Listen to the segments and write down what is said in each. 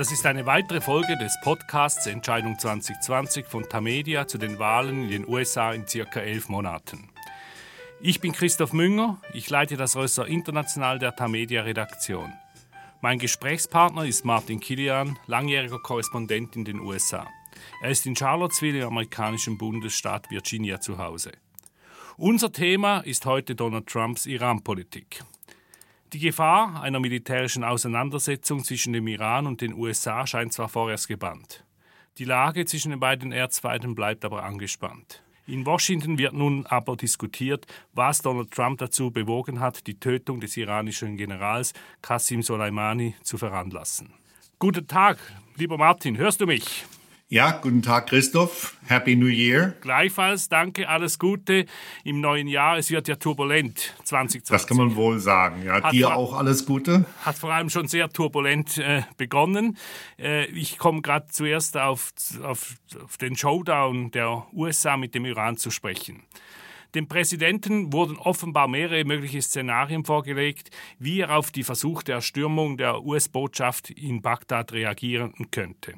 Das ist eine weitere Folge des Podcasts Entscheidung 2020 von Tamedia zu den Wahlen in den USA in circa elf Monaten. Ich bin Christoph Münger, ich leite das Rösser International der Tamedia Redaktion. Mein Gesprächspartner ist Martin Kilian, langjähriger Korrespondent in den USA. Er ist in Charlottesville im amerikanischen Bundesstaat Virginia zu Hause. Unser Thema ist heute Donald Trumps Iran-Politik. Die Gefahr einer militärischen Auseinandersetzung zwischen dem Iran und den USA scheint zwar vorerst gebannt. Die Lage zwischen den beiden Erzfeinden bleibt aber angespannt. In Washington wird nun aber diskutiert, was Donald Trump dazu bewogen hat, die Tötung des iranischen Generals Qassim Soleimani zu veranlassen. Guten Tag, lieber Martin, hörst du mich? Ja, guten Tag, Christoph. Happy New Year. Gleichfalls, danke, alles Gute im neuen Jahr. Es wird ja turbulent 2020. Das kann man wohl sagen. Ja, hat dir auch alles Gute. Hat vor allem schon sehr turbulent äh, begonnen. Äh, ich komme gerade zuerst auf, auf, auf den Showdown der USA mit dem Iran zu sprechen. Dem Präsidenten wurden offenbar mehrere mögliche Szenarien vorgelegt, wie er auf die versuchte Erstürmung der US-Botschaft in Bagdad reagieren könnte.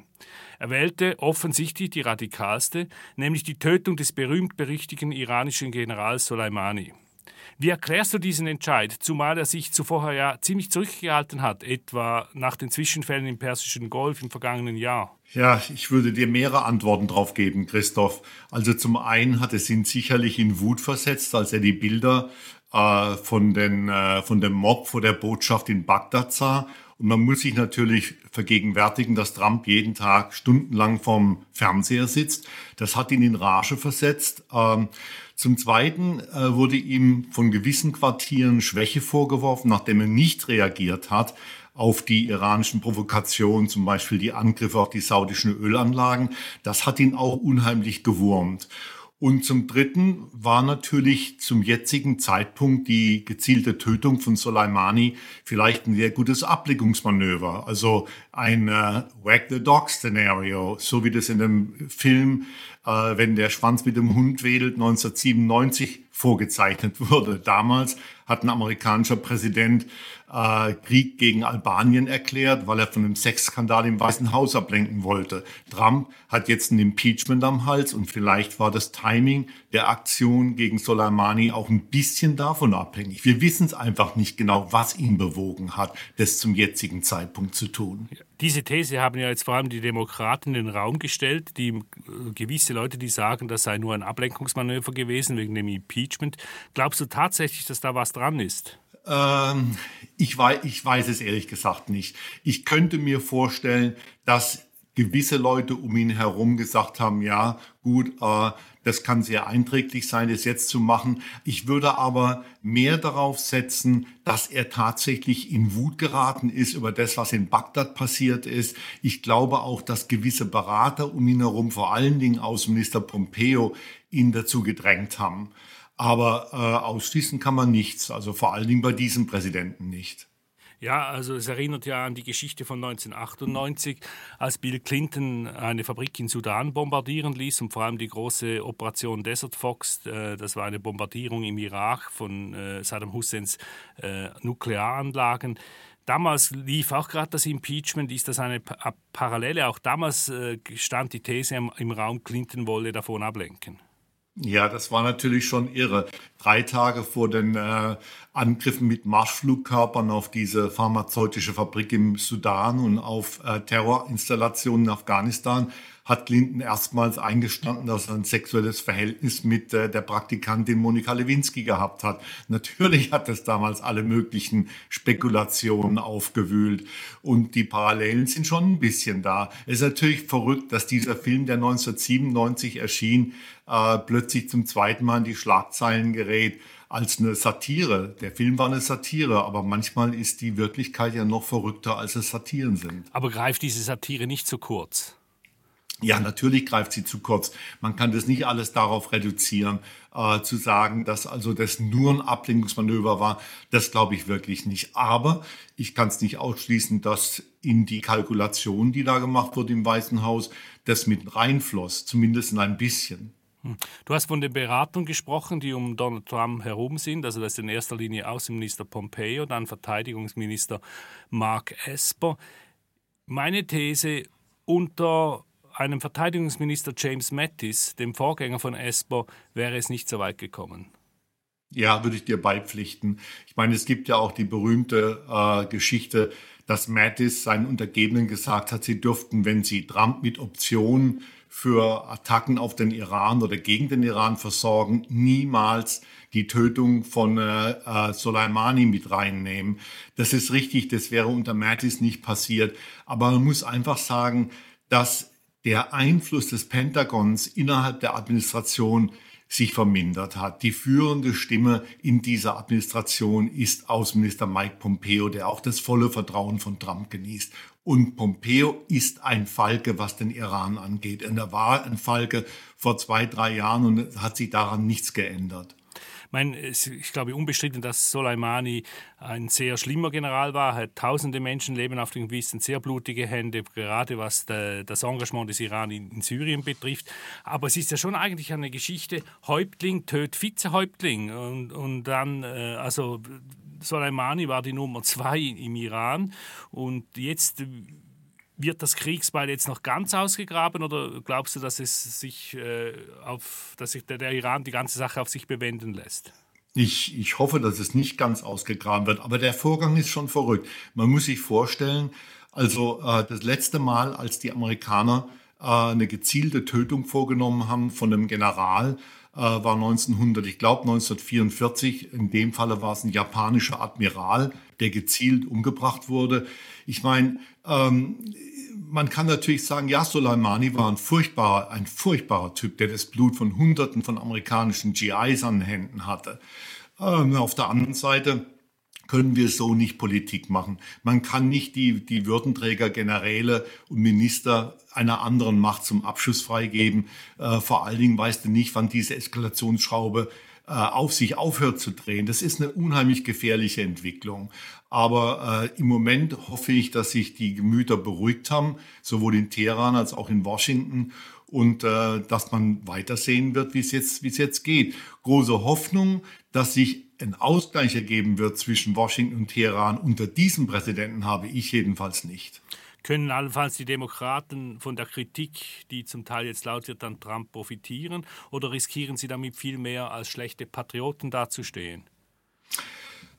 Er wählte offensichtlich die radikalste, nämlich die Tötung des berühmt-berüchtigten iranischen Generals Soleimani. Wie erklärst du diesen Entscheid, zumal er sich zuvor ja ziemlich zurückgehalten hat, etwa nach den Zwischenfällen im Persischen Golf im vergangenen Jahr? Ja, ich würde dir mehrere Antworten drauf geben, Christoph. Also zum einen hat es ihn sicherlich in Wut versetzt, als er die Bilder äh, von, den, äh, von dem Mob vor der Botschaft in Bagdad sah. Und man muss sich natürlich vergegenwärtigen, dass Trump jeden Tag stundenlang vorm Fernseher sitzt. Das hat ihn in Rage versetzt. Ähm, zum Zweiten äh, wurde ihm von gewissen Quartieren Schwäche vorgeworfen, nachdem er nicht reagiert hat auf die iranischen Provokationen, zum Beispiel die Angriffe auf die saudischen Ölanlagen. Das hat ihn auch unheimlich gewurmt. Und zum Dritten war natürlich zum jetzigen Zeitpunkt die gezielte Tötung von Soleimani vielleicht ein sehr gutes Ablenkungsmanöver. Also ein äh, Wag the Dog Szenario, so wie das in dem Film, äh, wenn der Schwanz mit dem Hund wedelt, 1997 vorgezeichnet wurde. Damals hat ein amerikanischer Präsident äh, Krieg gegen Albanien erklärt, weil er von einem Sexskandal im Weißen Haus ablenken wollte. Trump hat jetzt ein Impeachment am Hals und vielleicht war das Timing der Aktion gegen Soleimani auch ein bisschen davon abhängig. Wir wissen es einfach nicht genau, was ihn bewogen hat, das zum jetzigen Zeitpunkt zu tun. Diese These haben ja jetzt vor allem die Demokraten in den Raum gestellt, die äh, gewisse Leute, die sagen, das sei nur ein Ablenkungsmanöver gewesen wegen dem Impeachment. Glaubst du tatsächlich, dass da was dran ist? Ähm, ich, weiß, ich weiß es ehrlich gesagt nicht. Ich könnte mir vorstellen, dass gewisse Leute um ihn herum gesagt haben, ja, gut, äh, das kann sehr einträglich sein, das jetzt zu machen. Ich würde aber mehr darauf setzen, dass er tatsächlich in Wut geraten ist über das, was in Bagdad passiert ist. Ich glaube auch, dass gewisse Berater um ihn herum, vor allen Dingen Außenminister Pompeo, ihn dazu gedrängt haben. Aber äh, ausschließen kann man nichts, also vor allen Dingen bei diesem Präsidenten nicht. Ja, also es erinnert ja an die Geschichte von 1998, als Bill Clinton eine Fabrik in Sudan bombardieren ließ und vor allem die große Operation Desert Fox, äh, das war eine Bombardierung im Irak von äh, Saddam Husseins äh, Nuklearanlagen. Damals lief auch gerade das Impeachment. Ist das eine Parallele? Auch damals stand die These im Raum, Clinton wolle davon ablenken. Ja, das war natürlich schon irre. Drei Tage vor den äh, Angriffen mit Marschflugkörpern auf diese pharmazeutische Fabrik im Sudan und auf äh, Terrorinstallationen in Afghanistan hat Clinton erstmals eingestanden, dass er ein sexuelles Verhältnis mit äh, der Praktikantin Monika Lewinsky gehabt hat. Natürlich hat es damals alle möglichen Spekulationen aufgewühlt und die Parallelen sind schon ein bisschen da. Es ist natürlich verrückt, dass dieser Film, der 1997 erschien, äh, plötzlich zum zweiten Mal in die Schlagzeilen gerät als eine Satire. Der Film war eine Satire, aber manchmal ist die Wirklichkeit ja noch verrückter, als es Satiren sind. Aber greift diese Satire nicht zu kurz? Ja, natürlich greift sie zu kurz. Man kann das nicht alles darauf reduzieren, äh, zu sagen, dass also das nur ein Ablenkungsmanöver war. Das glaube ich wirklich nicht. Aber ich kann es nicht ausschließen, dass in die Kalkulation, die da gemacht wurde im Weißen Haus, das mit reinfloss, zumindest ein bisschen. Hm. Du hast von den Beratern gesprochen, die um Donald Trump herum sind. Also das ist in erster Linie Außenminister Pompeo, dann Verteidigungsminister Mark Esper. Meine These, unter einem Verteidigungsminister James Mattis, dem Vorgänger von Esper, wäre es nicht so weit gekommen. Ja, würde ich dir beipflichten. Ich meine, es gibt ja auch die berühmte äh, Geschichte, dass Mattis seinen Untergebenen gesagt hat, sie dürften, wenn sie Trump mit Optionen für Attacken auf den Iran oder gegen den Iran versorgen, niemals die Tötung von äh, äh, Soleimani mit reinnehmen. Das ist richtig, das wäre unter Mattis nicht passiert. Aber man muss einfach sagen, dass der Einfluss des Pentagons innerhalb der Administration sich vermindert hat. Die führende Stimme in dieser Administration ist Außenminister Mike Pompeo, der auch das volle Vertrauen von Trump genießt. Und Pompeo ist ein Falke, was den Iran angeht. Und er war ein Falke vor zwei, drei Jahren und hat sich daran nichts geändert meine, ich glaube unbestritten, dass Soleimani ein sehr schlimmer General war, hat tausende Menschenleben auf dem Gewissen, sehr blutige Hände, gerade was das Engagement des Iran in, Syrien betrifft. Aber es ist ja schon eigentlich eine Geschichte, Häuptling tötet Vizehäuptling. Und, und dann, äh, also Soleimani war die Nummer zwei im Iran und jetzt wird das Kriegsbeil jetzt noch ganz ausgegraben oder glaubst du, dass es sich äh, auf, dass sich der, der, Iran die ganze Sache auf sich bewenden lässt? Ich, ich hoffe, dass es nicht ganz ausgegraben wird, aber der Vorgang ist schon verrückt. Man muss sich vorstellen, also äh, das letzte Mal, als die Amerikaner äh, eine gezielte Tötung vorgenommen haben von einem General, äh, war 1900, ich glaube 1944. In dem Falle war es ein japanischer Admiral, der gezielt umgebracht wurde. Ich meine, ähm, man kann natürlich sagen, ja, Soleimani war ein furchtbarer, ein furchtbarer Typ, der das Blut von Hunderten von amerikanischen GIs an den Händen hatte. Ähm, auf der anderen Seite können wir so nicht Politik machen. Man kann nicht die, die Würdenträger, Generäle und Minister einer anderen Macht zum Abschuss freigeben. Äh, vor allen Dingen weißt du nicht, wann diese Eskalationsschraube auf sich aufhört zu drehen. Das ist eine unheimlich gefährliche Entwicklung. Aber äh, im Moment hoffe ich, dass sich die Gemüter beruhigt haben, sowohl in Teheran als auch in Washington und äh, dass man weitersehen wird, wie es jetzt, wie es jetzt geht. Große Hoffnung, dass sich ein Ausgleich ergeben wird zwischen Washington und Teheran unter diesem Präsidenten habe ich jedenfalls nicht. Können allenfalls die Demokraten von der Kritik, die zum Teil jetzt laut wird, an Trump profitieren oder riskieren sie damit viel mehr als schlechte Patrioten dazustehen?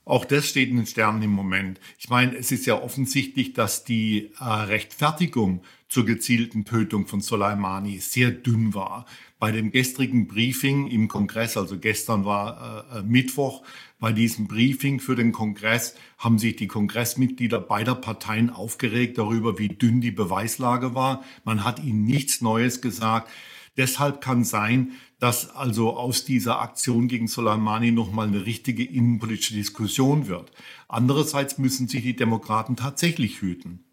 Auch das steht in den Sternen im Moment. Ich meine, es ist ja offensichtlich, dass die äh, Rechtfertigung zur gezielten Tötung von Soleimani sehr dünn war. Bei dem gestrigen Briefing im Kongress, also gestern war äh, äh, Mittwoch, bei diesem Briefing für den Kongress haben sich die Kongressmitglieder beider Parteien aufgeregt darüber, wie dünn die Beweislage war. Man hat ihnen nichts Neues gesagt. Deshalb kann sein, dass also aus dieser Aktion gegen Soleimani nochmal eine richtige innenpolitische Diskussion wird. Andererseits müssen sich die Demokraten tatsächlich hüten.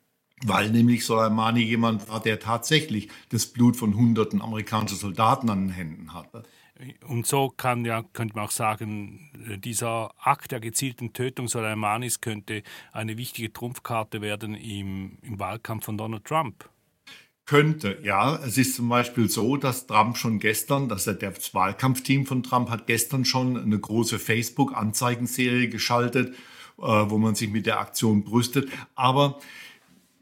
Weil nämlich Soleimani jemand war, der tatsächlich das Blut von hunderten amerikanischer Soldaten an den Händen hatte. Und so kann ja, könnte man auch sagen, dieser Akt der gezielten Tötung Soleimanis könnte eine wichtige Trumpfkarte werden im, im Wahlkampf von Donald Trump. Könnte, ja. Es ist zum Beispiel so, dass Trump schon gestern, dass er das Wahlkampfteam von Trump hat gestern schon eine große Facebook-Anzeigenserie geschaltet, äh, wo man sich mit der Aktion brüstet. Aber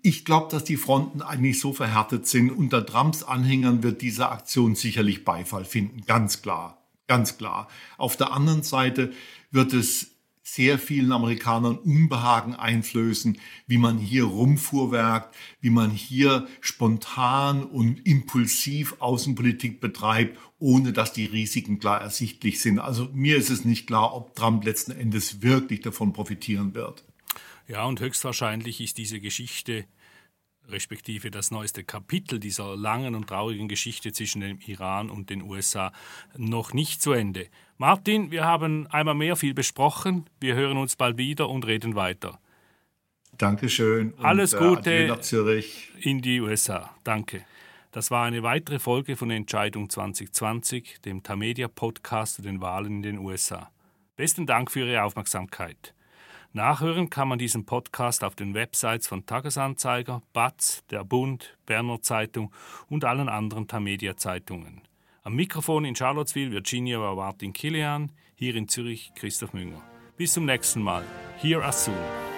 ich glaube, dass die Fronten eigentlich so verhärtet sind. Unter Trumps Anhängern wird diese Aktion sicherlich Beifall finden, ganz klar, ganz klar. Auf der anderen Seite wird es sehr vielen Amerikanern Unbehagen einflößen, wie man hier rumfuhrwerkt, wie man hier spontan und impulsiv Außenpolitik betreibt, ohne dass die Risiken klar ersichtlich sind. Also mir ist es nicht klar, ob Trump letzten Endes wirklich davon profitieren wird. Ja, und höchstwahrscheinlich ist diese Geschichte respektive das neueste Kapitel dieser langen und traurigen Geschichte zwischen dem Iran und den USA noch nicht zu Ende. Martin, wir haben einmal mehr viel besprochen. Wir hören uns bald wieder und reden weiter. Dankeschön. Alles und, äh, Gute äh, in die USA. Danke. Das war eine weitere Folge von Entscheidung 2020, dem Tamedia Podcast zu den Wahlen in den USA. Besten Dank für Ihre Aufmerksamkeit. Nachhören kann man diesen Podcast auf den Websites von Tagesanzeiger, BATZ, der Bund, Berner Zeitung und allen anderen Tamedia Zeitungen. Am Mikrofon in Charlottesville, Virginia war Martin Kilian, hier in Zürich Christoph Münger. Bis zum nächsten Mal. Here as soon.